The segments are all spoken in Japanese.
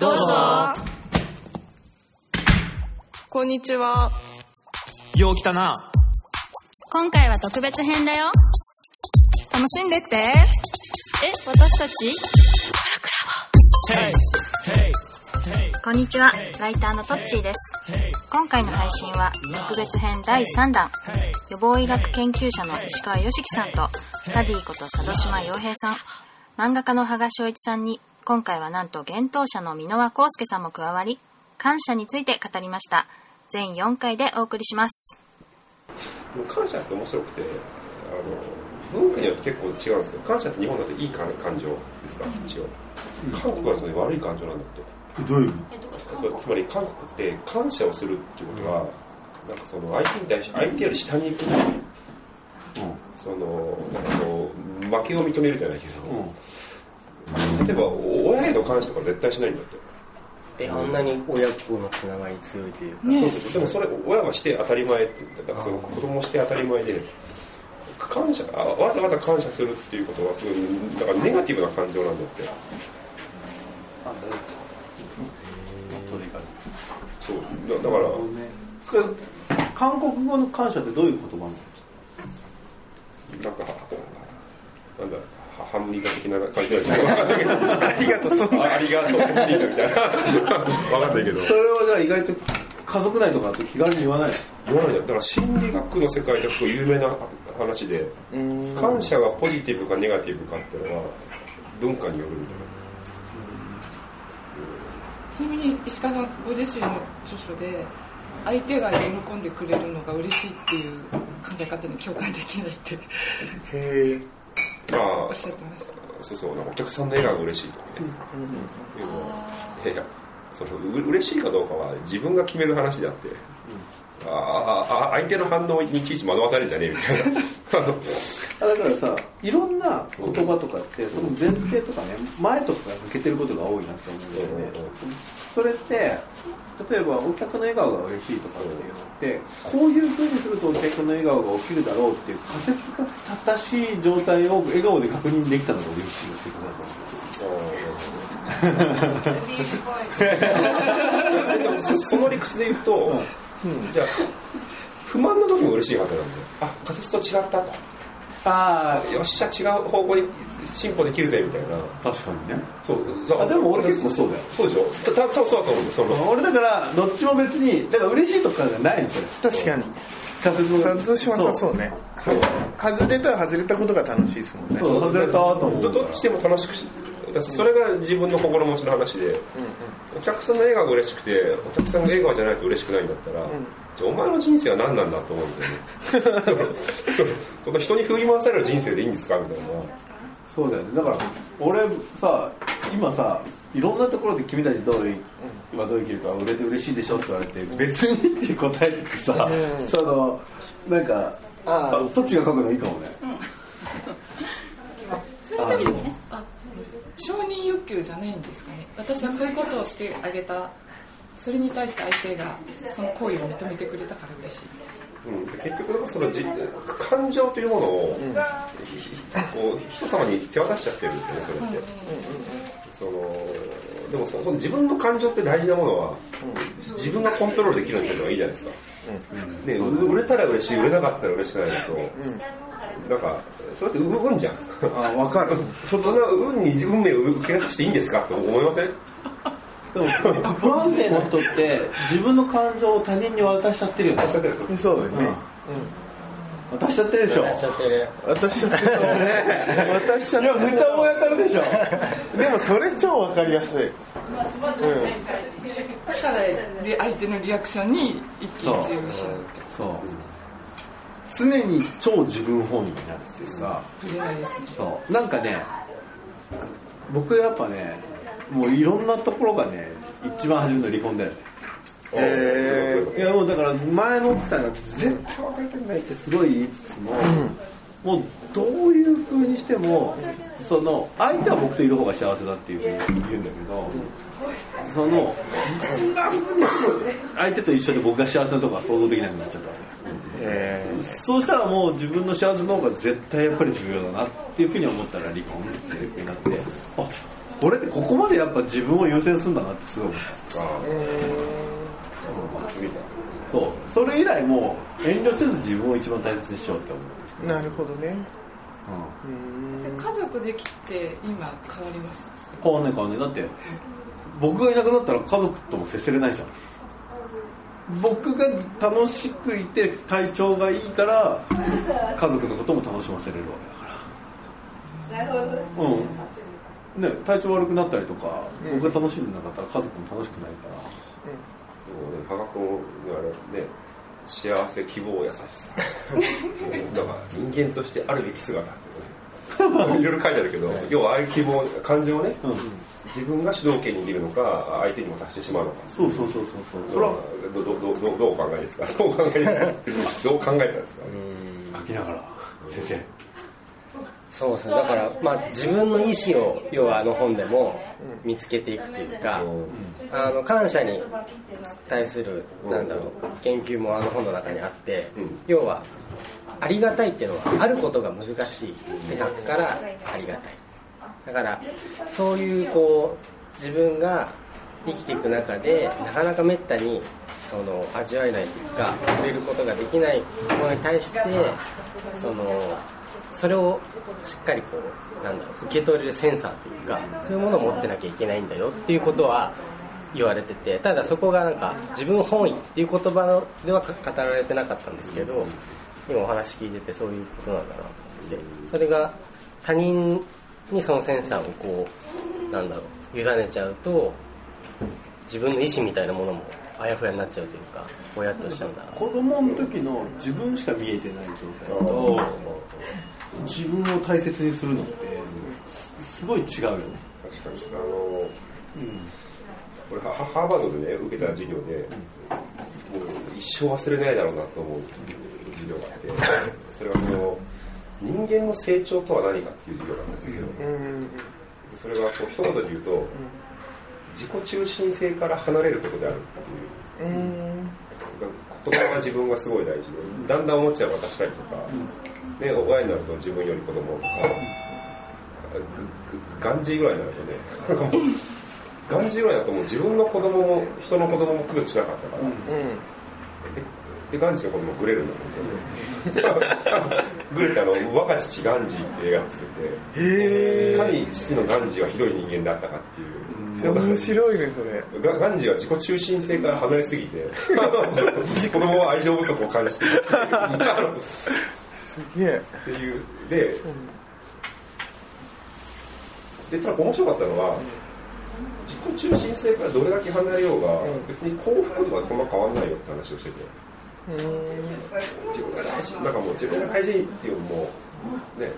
どうぞ。こんにちは。よう来たな。今回は特別編だよ。楽しんでって。え私たち？こんにちは。ライターのトッチーです。今回の配信は特別編第3弾。予防医学研究者の石川良樹さんとサディこと佐渡島洋平さん。漫画家の羽賀翔一さんに今回はなんと幻冬者の箕輪康介さんも加わり感謝について語りました。全4回でお送りします。感謝って面白くてあの文化によって結構違うんですよ。感謝って日本だといい感感情ですか？一応。韓国だと、ね、悪い感情なんだって。どういう？そうつまり韓国って感謝をするっていうことは、なんかその相手に対して相手より下に行く。そのなんかこう負けを認めるじゃないけど、例えば親への感謝とか絶対しないんだって。え、あんなに親子のつながり強いというか、そうそうそう。でもそれ親はして当たり前って言ってだからその子供もして当たり前で。感謝あわざわざ感謝するっていうことはすごいだからネガティブな感情なんだって。そう。だだから。韓国語の感謝ってどういう言葉なのなんかなんだはハムニカ的な感じなんじゃない。わかんないけどありがとう。そうありがとうハムニカみたいなわかんないけど。それはじゃあ意外と家族内とかだと気軽に言わない言わないんだだから心理学の世界ではすごい有名な話で感謝がポジティブかネガティブかっていうのは文化によるみたいな。ちなみに石川さんご自身の著書で相手が喜んでくれるのが嬉しいっていう考え方に共感できないって。へあおっしゃってました。そうそうなんかお客さんの笑顔が嬉しいとかね、いうのはいやいやそのう嬉しいかどうかは自分が決める話であって、あああ相手の反応にいちいち惑わされるんじゃねえみたいな。あ だからさいろんな言葉とかってその前提とかね前とかが抜けてることが多いなって思うんだよね。それって例えばお客の笑顔が嬉しいとかっていうのってこういうふうにするとお客の笑顔が起きるだろうっていう仮説が正しい状態を笑顔で確認できたのが嬉しいってことだと思うそその理屈で言うと、じゃあ不満の時も嬉しいはずなん。であ仮説と違ったとあよっしゃ違う方向に進歩できるぜみたいな。あ確かにね。そう。あでも俺結構そうだよ。そうでしょ？た多分そうだと思うその。俺だからどっちも別にだから嬉しいとかじゃないのそれ。確かに。佐渡島さんそうね。外れたら外れたことが楽しいですもんね。そう外れたと思う。どどっちでも楽しくしだそれが自分の心持ちの話で、お客さんの笑顔が嬉しくてお客さんが笑顔じゃないと嬉しくないんだったら、じゃあお前の人生は何なんだと思うんですよね。その人に振り回される人生でいいんですかみたいなそうだよね。だから俺さ今さいろんなところで君たちどうい。う今どう生きるか売れて嬉しいでしょって言われて別にって答えててさ、そのなんかあそっちが書くのいいかもね、その時にねあ承認欲求じゃないんですかね。私はこういうことをしてあげた。それに対して相手がその行為を認めてくれたから嬉しい。うん、で結局そのじ感情というものを、こう人様に手渡しちゃってるんですよねそれって、そのでもそその自分の感情って大事なものは、自分がコントロールできるようにしてるのがいいじゃないですか、ね、う売れたら嬉しい売れなかったら嬉しくないのと、なんかそれって運じゃん。あ分かる。そんな運に運命を受け渡していいんですかって思いません？でも不安定な人って自分の感情を他人に渡しちゃってるよね。おっしゃってる。そうだよね。渡しちゃってるでしょ。しちゃってる。私はそうね私はいやめっちゃ思い当たるでしょ。でもそれ超わかりやすい。だからで相手のリアクションに一喜一憂しちゃうって。そう常に超自分本位になるっていうかぶれないですねそう。なんかね僕やっぱねもういろんなところがね一番初めの離婚だよね。えいやもうだから前の奥さんが絶対別れたくないってすごい言いつつも、もうどういう風にしてもその相手は僕といる方が幸せだっていう風に言うんだけどその相手と一緒で僕が幸せなとこは想像できなくなっちゃったわけえそうしたらもう自分の幸せの方が絶対やっぱり重要だなっていうふうに思ったら離婚っていうふうになってあ俺ってここまでやっぱ自分を優先するんだなってすごい思っああそう。それ以来もう遠慮せず自分を一番大切にしようって思う、なるほどね。うんうん家族できて今変わりました？変わんない変わんないだって僕がいなくなったら家族とも接せれないじゃん僕が楽しくいて体調がいいから家族のことも楽しませれるわけだから。うん。ね体調悪くなったりとか、僕が楽しんでなかったら家族も楽しくないから。でもね、科学のあれね、幸せ、希望、優しさ。だから人間としてあるべき姿。ってね いろいろ書いてあるけど、要はああいう希望、感情をね、うん自分が主導権に握るのか、相手にも達してしまうのか。そうそうそうそうそう。それはどどどどどうお考えですか？どうお考えですか？どう考えたんですか？書きながら。先生そうですね。だから、まあ、自分の意思を要はあの本でも見つけていくというか、あの感謝に対するなんだろう研究もあの本の中にあって、うん要はありがたいっていうのはあることが難しいって書くからありがたい。だからそういうこう自分が生きていく中でなかなかめったにその味わえないというか触れることができないものに対してそのそれをしっかりこうなんだろう受け取れるセンサーというかそういうものを持ってなきゃいけないんだよっていうことは言われててただそこがなんか自分本位っていう言葉のでは語られてなかったんですけど今お話聞いててそういうことなんだなと思ってそれが他人にそのセンサーをこうなんだろう委ねちゃうと自分の意思みたいなものもあやふやになっちゃうというかぼやっとしちゃうんだな。子供の時の自分しか見えてない状態と自分を大切にするのってすごい違うよね確かに。あの、俺はハーバードでね、受けた授業で、もう一生忘れないだろうなと思う授業があって、それはこの、人間の成長とは何かっていう授業なんですよ。うんそれはこう一言で言うと、自己中心性から離れることであるっていう。うん言葉は自分がすごい大事で、だんだんおもちゃを渡したりとか、ね、親になると自分より子供とか、ガンジーぐらいになるとね、ガンジーぐらいだともう自分の子供も人の子供も区別しなかったから、ででガンジーの子供グレるんだもんね。グレってあの、我が父ガンジーって映画作って、へいかに父のガンジーはひどい人間だったかっていう。え面白いねそれ。ガガンジーは自己中心性から離れすぎて、子供は愛情不足を感じてすげえ。っていう、で、で、ただ面白かったのは、自己中心性からどれだけ離れようが、別に幸福にはそんな変わんないよって話をしてて、自分が大事、なんかもう自分が大事っていうのも、ね、もっ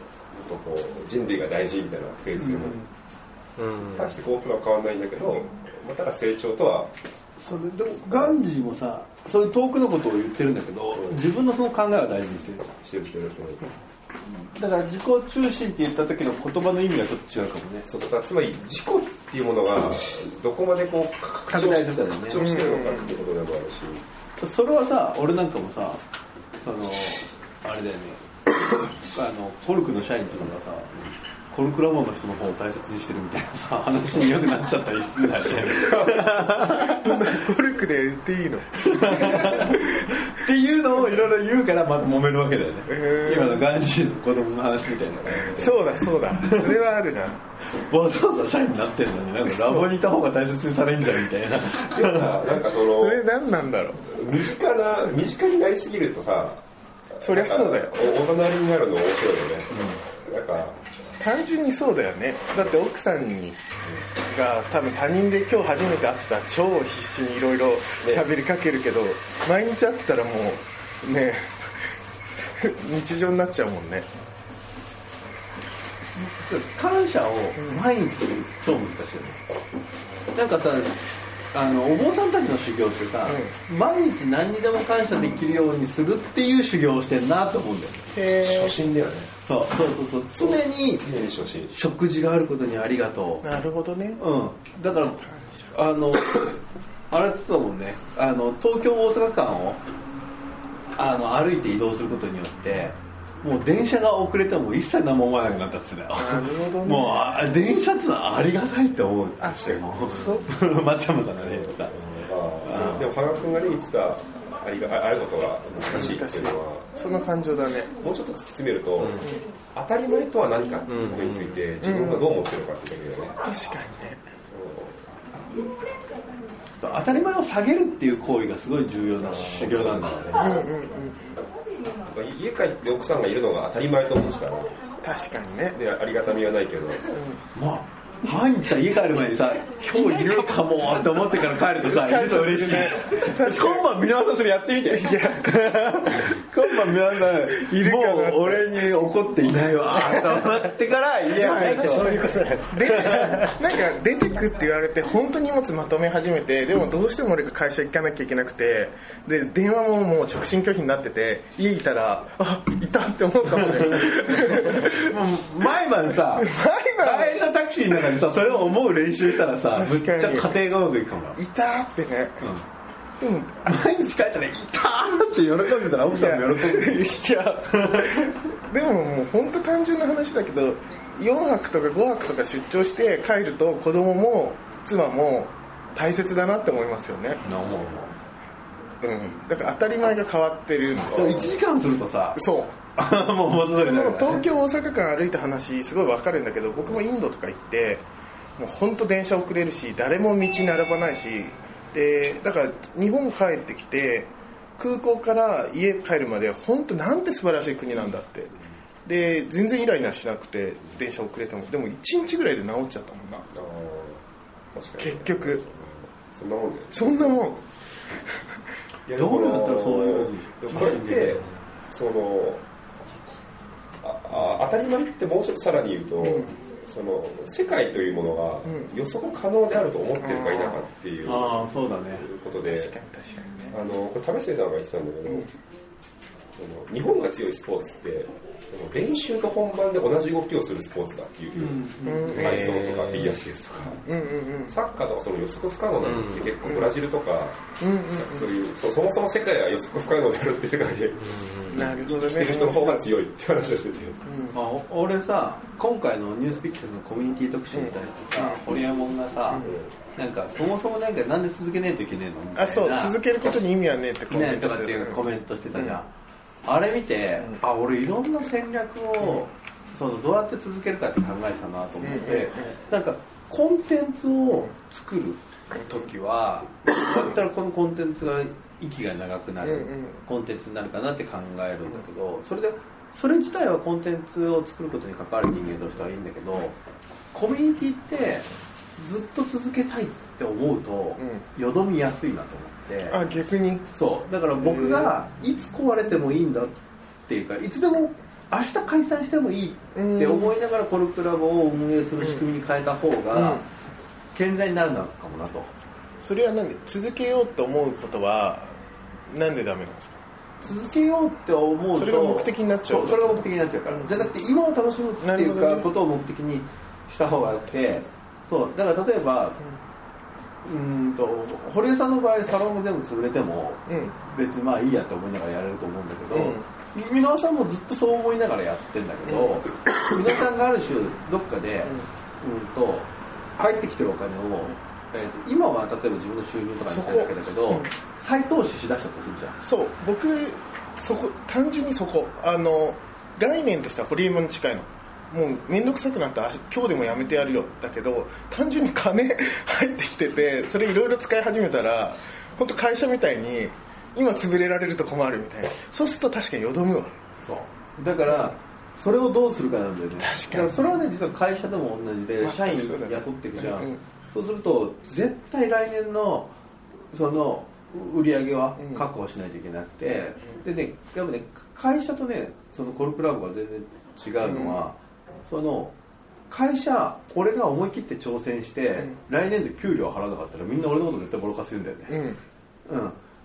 とこう、人類が大事みたいなフェーズでも、うん。大して幸福は変わんないんだけど、まあただ成長とはそれでもガンジーもさそういう遠くのことを言ってるんだけど自分のその考えは大事にしてるしてるしてる。だから自己中心って言った時の言葉の意味はちょっと違うかもね。そうだからつまり自己っていうものがどこまでこう拡張してるのかっていうことでもあるし、それはさ俺なんかもさそのあれだよね。あのコルクの社員とかがさコルクラボンの人の方を大切にしてるみたいなさ話によくなっちゃったりするんだよね。コルクで言っていいの？っていうのをいろいろ言うからまた揉めるわけだよね。今のガンジーの子供の話みたいなそうだそうだ。それはあるな。わざわざ社員になってるのになんかラボにいた方が大切にされんじゃんみたいな。でもさなんかそのそれ何なんだろう？身近な身近になりすぎるとさそりゃそうだよ。おお隣になるの面白いよね、なんか単純にそうだよね。だって奥さんにが多分他人で今日初めて会ってたら超必死にいろいろ喋りかけるけど、毎日会ってたらもうね 日常になっちゃうもんね。感謝を毎日する超難しいよね。なんかさあのお坊さんたちの修行ってさ、毎日何にでも感謝できるようにするっていう修行をしてんなと思うんだよね。へ初心だよねそう。そうそうそう。常に食事があることにありがとえなるほどね。ううん。だからあの あれって言ってたもんね。あの東京大阪間をあの歩いて移動することによってもう電車が遅れても一切何も思わなくなったっつってたよ。なるほどね。もうあ電車ってのはありがたいって思う。って言ってもそう。松山さんがねさあー。でも羽賀君がね言ってたありがあることが難しいっていうのは。その感情だね。もうちょっと突き詰めると、当たり前とは何かっていうことについて自分がどう思ってるのかっていうことだよね、確かにね。そう。当たり前を下げるっていう行為がすごい重要な修行なんだよね家帰って奥さんがいるのが当たり前と思ってたら確かにね。でありがたみはないけど、まあハワイにさ家帰る前にさ今日いるかもって思ってから帰るとさいると嬉しい。今晩皆さんそれやってみて。いや。今晩皆さんいるもう俺に怒っていないわと思ってから家入ってそういうことだよで なんか出てくって言われて本当に荷物まとめ始めてでもどうしても俺が会社行かなきゃいけなくてで電話ももう着信拒否になってて家いたらあいたって思うかもね。もう毎晩さ 毎晩。帰りのタクシーの中でさそれを思う練習したらさむっちゃ家庭がうまくいくかもな。いたってね、でも毎日帰ったら「いた!」って喜んでたら奥さんも喜んでるいやでももう本当単純な話だけど4泊とか5泊とか出張して帰ると子供も妻も大切だなって思いますよね。うん。だから当たり前が変わってるんですそうよ1時間するとさそう もう元そ通りだからの東京大阪間歩いた話すごいわかるんだけど僕もインドとか行ってもう本当電車遅れるし誰も道並ばないしでだから日本帰ってきて空港から家帰るまで本当なんて素晴らしい国なんだって。で全然イライラしなくて電車遅れても。でも1日ぐらいで治っちゃったもんな。あー確かに。結局。そんなもんだよね。そんなもん。いやどうやったらそういうこれってそのああ当たり前ってもうちょっとさらに言うと、その世界というものがうん。予測可能であると思ってるか否かっていうああそうだね。ことで確かに確かにね。あのこれ為末さんが言ってたんだけど、うんその日本が強いスポーツってその練習と本番で同じ動きをするスポーツだっていう、うん。体操とかフィギュアスケートとか、うんうんうん。サッカーとかその予測不可能なのって結構ブラジルとか、うんうんなんかそういうそそもそも世界は予測不可能であるって世界でなるほど生きてるね人の方が強いって話をしてて、まあ、お俺さ今回の「ニュースピックス」のコミュニティ特集みたいなとさ、ホリエモンがさ、なんかそもそもなんかなんで続けねえといけねえのみたいな。あそう続けることに意味はねえってコメねントしてるコメントしてたじゃん、あれ見て、あ俺いろんな戦略を、そのどうやって続けるかって考えたなと思って、なんかコンテンツを作る時はどうやったらこのコンテンツが息が長くなる、コンテンツになるかなって考えるんだけどそれでそれ自体はコンテンツを作ることに関わる人間としてはいいんだけどコミュニティってずっと続けたいって思うと、よどみやすいなと思ってあ逆に？そう。だから僕がいつ壊れてもいいんだっていうかいつでも明日解散してもいいって思いながらコルクラブを運営する仕組みに変えた方うん。が健全になるのかもなと。それは何？で続けようと思うことはなんでダメなんですか？続けようって思うとそれが目的になっちゃうそれが目的になっちゃうから。じゃなくて今を楽しむっていうかことを目的にした方があってそう。だから例えばうーんと堀江さんの場合サロンが全部潰れてもうん別にまあいいやって思いながらやれると思うんだけど、皆さんもずっとそう思いながらやってんだけど、皆さんがある種どっかで、うん、と入ってきてるお金を、えーと今は例えば自分の収入とかにしてるわけだけど、うん。再投資しだしたとするじゃん。そう。僕そこ単純にそこ。あの概念としてはホリエモンに近いのもう面倒くさくなったら今日でもやめてやるよ。だけど単純に金 入ってきててそれいろいろ使い始めたら本当会社みたいに今潰れられると困るみたいな。そうすると確かによどむわ。そう。だからそれをどうするかなんだよね。確かに。それはね実は会社でも同じでまあ社員雇っていくじゃん、うんそうすると絶対来年のその売り上げはうん。確保しないといけなくて、でねやっぱね会社とねそのコルクラブが全然違うのは、その会社俺が思い切って挑戦して、来年度給料払わなかったらみんな俺のこと絶対ボロカス言うんだよね、うん。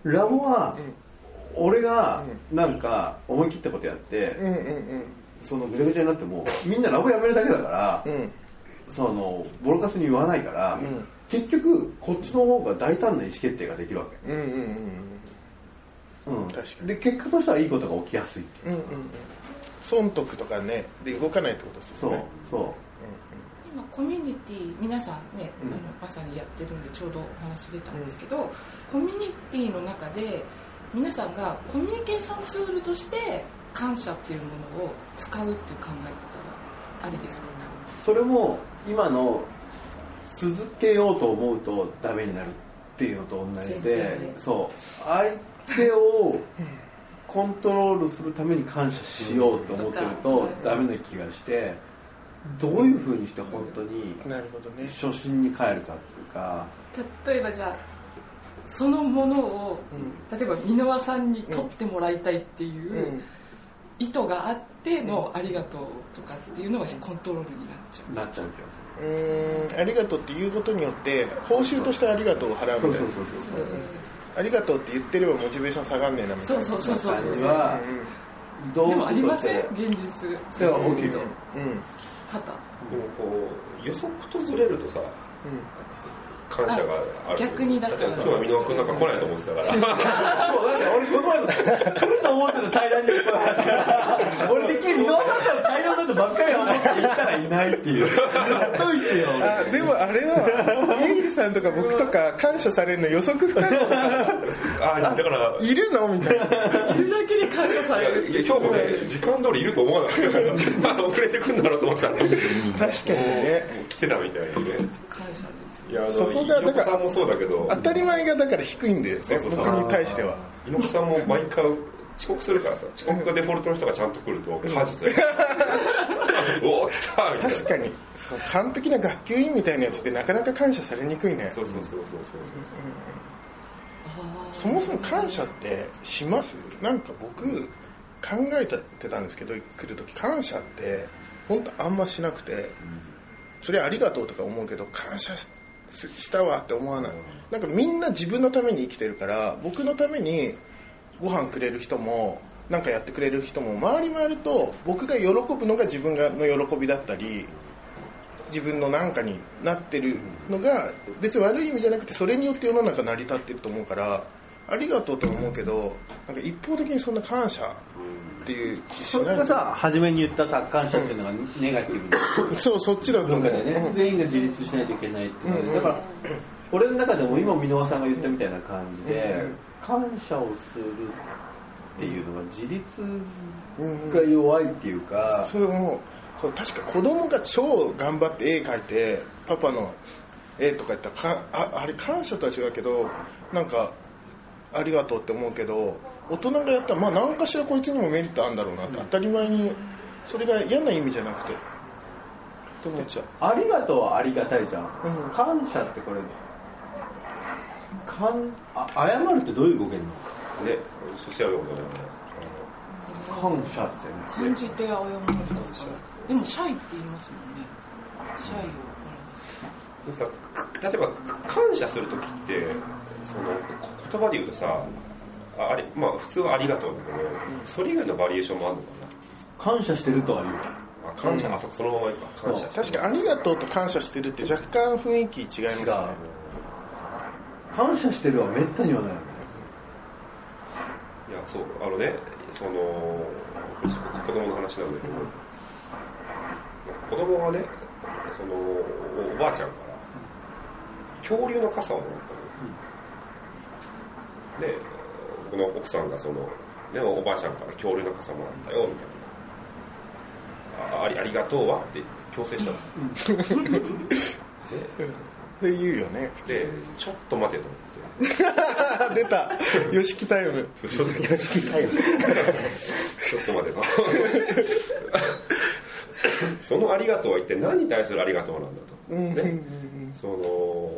うん、ラボは、俺がなんか思い切ったことやって、うんうんそのぐちゃぐちゃになってもみんなラボやめるだけだから、うん。うんそのボロカスに言わないから、ん。結局こっちの方が大胆な意思決定ができるわうんうんうんけ、うん、確かに。で結果としてはいいことが起きやすいっていう。うんうんうん損得とかねで動かないってことですそうよねそ今コミュニティ皆さんね、うん。あのまさにやってるんでちょうどお話出たんですけど、コミュニティの中で皆さんがコミュニケーションツールとして感謝っていうものを使うっていう考え方はありですか？うそれも今の続けようと思うとダメになるっていうのと同じでそう。相手をコントロールするために感謝しようと思ってるとダメな気がしてどういうふうにして本当になるほどね。初心に帰るかっていうか例えばじゃあそのものを、例えば箕輪さんに取ってもらいたいっていううん。意図があっての「ありがとう」とかっていうのがコントロールになっちゃう。なっちゃう気がうー。んありがとうって言うことによって報酬としてありがとうを払うみたいな。するそう。そうそうそうありがとうって言ってればモチベーション下がんねえなみたいな。そうそうそうそう。感そうじはどうでもありません？現実。それは大きいとう。んうん。多々でもこう予測とずれるとさ感謝がある。逆にだから。って今日は箕輪君なんか来ないと思ってたから。そうだって俺この前も来ると思ってた平らに来なかった俺的に箕輪さんから平らだとばっかり思って言ったらいないっていう。やっといてよ。あでもあれはエイルさんとか僕とか感謝されるの予測不可能あだから。いるのみたいな。いるだけで感謝される。いや今日もね時間通りいると思わなかったから。あの遅れてくんだろうと思ったら確かにね。もう来てたみたいにねいやそこがだから猪子さんもそうだけど。当たり前がだから低いんだよねそうそうそう。僕に対しては。猪子さんも毎回遅刻するからさ遅刻がデフォルトの人がちゃんと来ると感謝する。おお来たみたいな。確かに。そう完璧な学級委員みたいなやつってなかなか感謝されにくいね。そうそうそうそうそう。そもそも感謝ってします？なんか僕考えてたんですけど来る時感謝って本当あんましなくて。それありがとうとか思うけど感謝ししたわって思わない。なんかみんな自分のために生きてるから僕のためにご飯くれる人もなんかやってくれる人も回り回ると僕が喜ぶのが自分がの喜びだったり自分の何かになってるのが別に悪い意味じゃなくてそれによって世の中成り立ってると思うからありがとうとは思うけどなんか一方的にそんな感謝っていう。それがさ初めに言ったさ感謝っていうのがネガティブ。なそうそっちだと思う。ね全員が自立しないといけないっていう。のでだから俺の中でも今箕輪さんが言ったみたいな感じで感謝をするっていうのが自立が弱いっていうかそれもそう確か子供が超頑張って絵描いてパパの絵とか言ったらかああれ感謝とは違うけどなんかありがとうって思うけど大人がやったらまあ何かしらこいつにもメリットあるんだろうなって当たり前にそれが嫌な意味じゃなくてって思っちゃう？ありがとうはありがたいじゃん、うん。感謝ってこれ。かんあ謝るってどういう語源なねそしてあることね。の感謝ってね。感じて謝るとかでもシャイって言いますもんね。シャイを。でもさ例えば感謝する時ってその言葉で言うとさああれまあ普通はありがとうだけどそれ以外のバリエーションもあるのか感謝してるとは言う。なあ感謝、あそこそのままいいか。感謝確かにありがとうと感謝してるって若干雰囲気違いますね。感謝してるはめったにはないよね。いやそうあのねその子供の話なんだけど、子供がねそのおおばあちゃんから恐竜の傘をもらったの、で僕の奥さんがその、ね、おばあちゃんから恐竜の傘もらったよみたいな。あありありがとうは？って強制したんです。よ、それ言うよねででちょっと待てと思って。出た。YOSHIKI タイム。ちょっと待てちょっと待てと。そのありがとうは一体何に対するありがとうなんだと。ね、その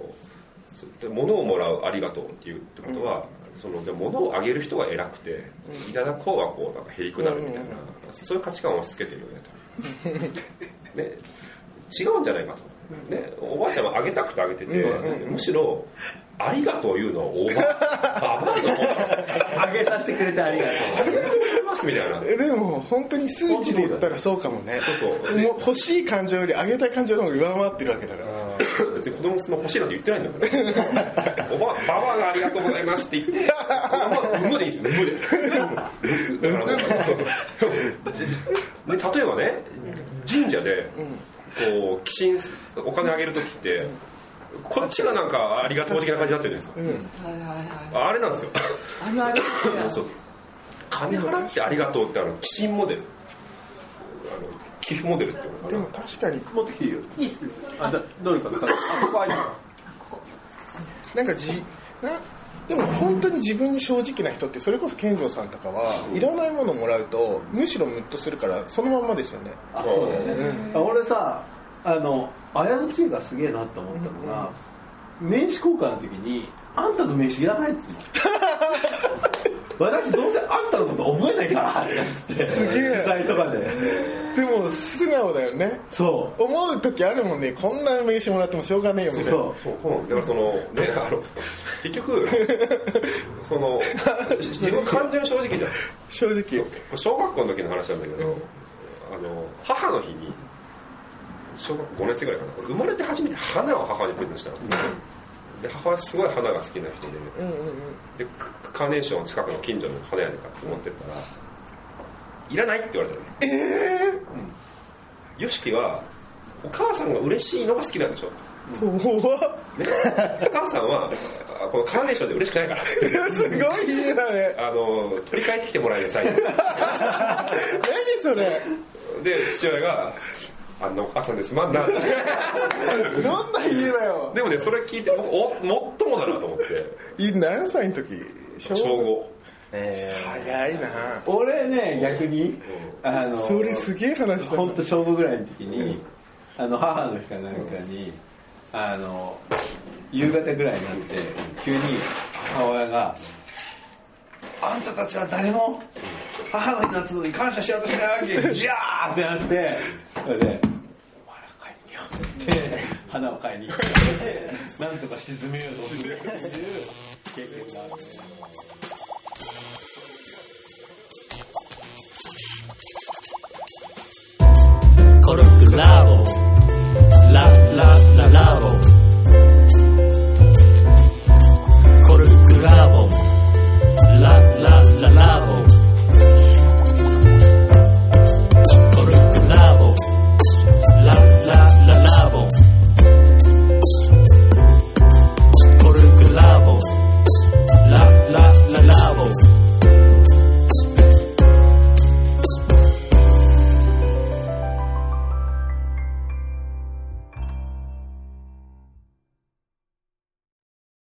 物をもらうありがとうっていうってことは、そので物をあげる人が偉くて、いただこうはこうなんかへりくなるみたいな、そういう価値観を押し付けてるよねと。ね、違うんじゃないかと。ね、おばあちゃんはあげたくてあげてて、むしろありがとう言うのはおばあ、ババアの。あげさせてくれてありがとうますみたいな。えでも本当に数値で言ったらそうかもね。そうそう。もう欲しい感情よりあげたい感情の方が上回ってるわけだから。別に子供のスマホ欲しいなんて言ってないんだから。おばばばあがありがとうございますって言って無でいいんですよ。無で例えばね神社でこう寄進お金あげる時ってこっちがなんかありがとう的な感じになってるじゃないですか、あれなんですよ。あるある そう金払ってありがとうってあの寄進モデル。あの寄付モデルっていうのかでなも確かに。持ってきていいよ。いいっす。あだどれかさあここ。ありなんかじなでも本当に自分に正直な人ってそれこそ健丈さんとかはいらないものもらうとむしろムッとするからそのまんまですよね。あそうだよね、あ俺さあの綾の知恵がすげえなって思ったのが、名刺交換の時にあんたの名刺いらないっつうの 私どうせあんたのこと覚えないからってすげえ。取材とかで。でも素直だよね。そ思う時あるもんね。こんな名刺もらってもしょうがねえよみたいな。うそう。そうそう。だからそのねあの結局 その自分感情正直じゃん。正直。小学校の時の話なんだけど、あの母の日に小学校5年生ぐらいかな。生まれて初めて花を母にプレゼントしたの、で母はすごい花が好きな人でうんうんうん。でカカーネーションを近くの近所の花屋で買って持ってったらいらない？って言われたのええよしきはお母さんが嬉しいのが好きなんでしょ。ー、怖っ。ね、お母さんはあこのカーネーションで嬉しくないから。すごい家だねあの取り替えてきてもらいなさい何それ。で父親があんなお母さんです。ま んなどんな家だよ。でもねそれ聞いて僕おもっともだなと思って。い何歳の時？小小5早いな。俺ね逆にあのそれすげえ話だな。本当正午ぐらいの時に、あの母の日かなんかに、あの夕方ぐらいになって急に母親が「あんたたちは誰も母の日夏に感謝しようとしないわけ ギャー!」ってなってそれで「お前らて花を買いに。行ってなんとか沈めようと。って経験があるね。コルクラボ。ララララボ。